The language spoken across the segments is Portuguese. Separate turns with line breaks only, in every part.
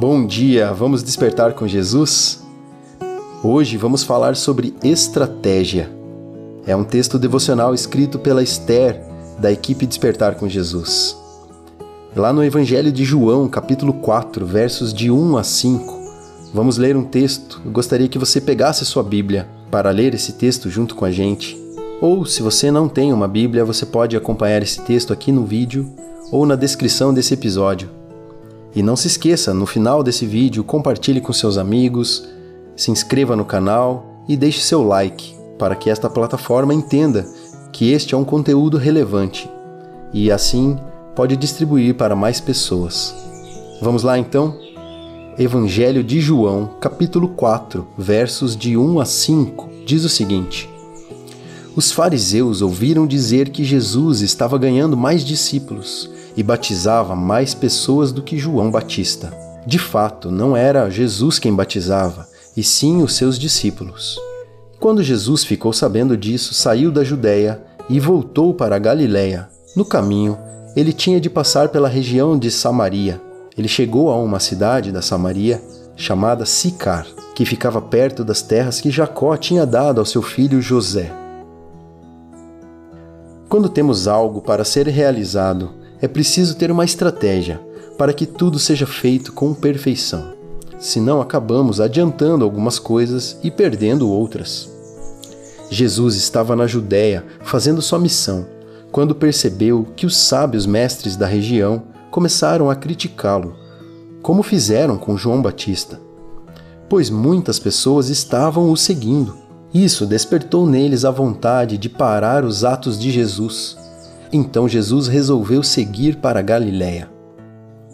Bom dia, vamos despertar com Jesus? Hoje vamos falar sobre estratégia. É um texto devocional escrito pela Esther, da equipe Despertar com Jesus. Lá no Evangelho de João, capítulo 4, versos de 1 a 5, vamos ler um texto. Eu gostaria que você pegasse sua Bíblia para ler esse texto junto com a gente. Ou, se você não tem uma Bíblia, você pode acompanhar esse texto aqui no vídeo ou na descrição desse episódio. E não se esqueça, no final desse vídeo, compartilhe com seus amigos, se inscreva no canal e deixe seu like para que esta plataforma entenda que este é um conteúdo relevante e assim pode distribuir para mais pessoas. Vamos lá então? Evangelho de João, capítulo 4, versos de 1 a 5, diz o seguinte: Os fariseus ouviram dizer que Jesus estava ganhando mais discípulos e batizava mais pessoas do que João Batista. De fato, não era Jesus quem batizava, e sim os seus discípulos. Quando Jesus ficou sabendo disso, saiu da Judéia e voltou para a Galiléia. No caminho, ele tinha de passar pela região de Samaria. Ele chegou a uma cidade da Samaria chamada Sicar, que ficava perto das terras que Jacó tinha dado ao seu filho José. Quando temos algo para ser realizado é preciso ter uma estratégia para que tudo seja feito com perfeição. Senão acabamos adiantando algumas coisas e perdendo outras. Jesus estava na Judéia fazendo sua missão quando percebeu que os sábios mestres da região começaram a criticá-lo, como fizeram com João Batista, pois muitas pessoas estavam o seguindo. Isso despertou neles a vontade de parar os atos de Jesus então Jesus resolveu seguir para Galiléia.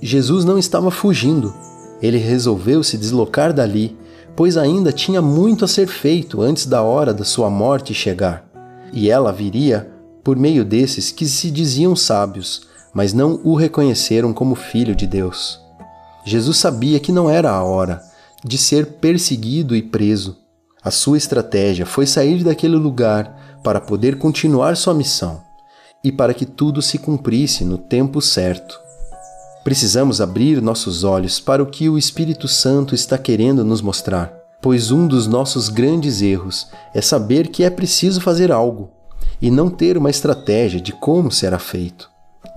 Jesus não estava fugindo, ele resolveu se deslocar dali, pois ainda tinha muito a ser feito antes da hora da sua morte chegar. E ela viria por meio desses que se diziam sábios, mas não o reconheceram como filho de Deus. Jesus sabia que não era a hora de ser perseguido e preso. A sua estratégia foi sair daquele lugar para poder continuar sua missão e para que tudo se cumprisse no tempo certo. Precisamos abrir nossos olhos para o que o Espírito Santo está querendo nos mostrar, pois um dos nossos grandes erros é saber que é preciso fazer algo e não ter uma estratégia de como será feito.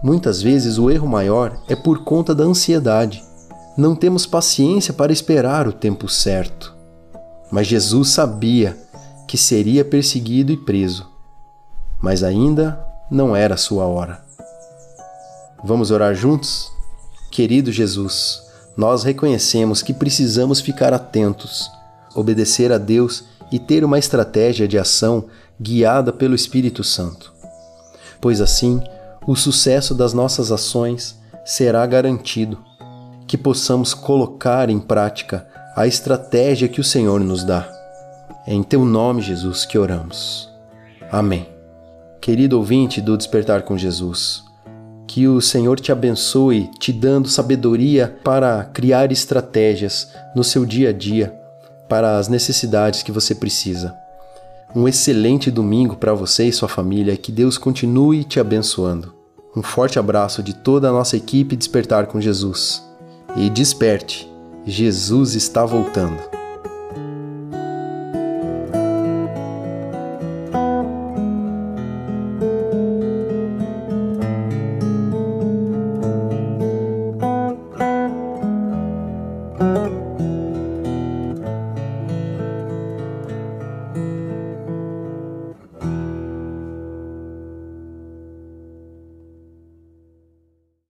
Muitas vezes o erro maior é por conta da ansiedade. Não temos paciência para esperar o tempo certo. Mas Jesus sabia que seria perseguido e preso. Mas ainda não era sua hora. Vamos orar juntos? Querido Jesus, nós reconhecemos que precisamos ficar atentos, obedecer a Deus e ter uma estratégia de ação guiada pelo Espírito Santo. Pois assim, o sucesso das nossas ações será garantido, que possamos colocar em prática a estratégia que o Senhor nos dá. É em teu nome, Jesus, que oramos. Amém. Querido ouvinte do Despertar com Jesus, que o Senhor te abençoe, te dando sabedoria para criar estratégias no seu dia a dia para as necessidades que você precisa. Um excelente domingo para você e sua família, que Deus continue te abençoando. Um forte abraço de toda a nossa equipe Despertar com Jesus. E desperte, Jesus está voltando.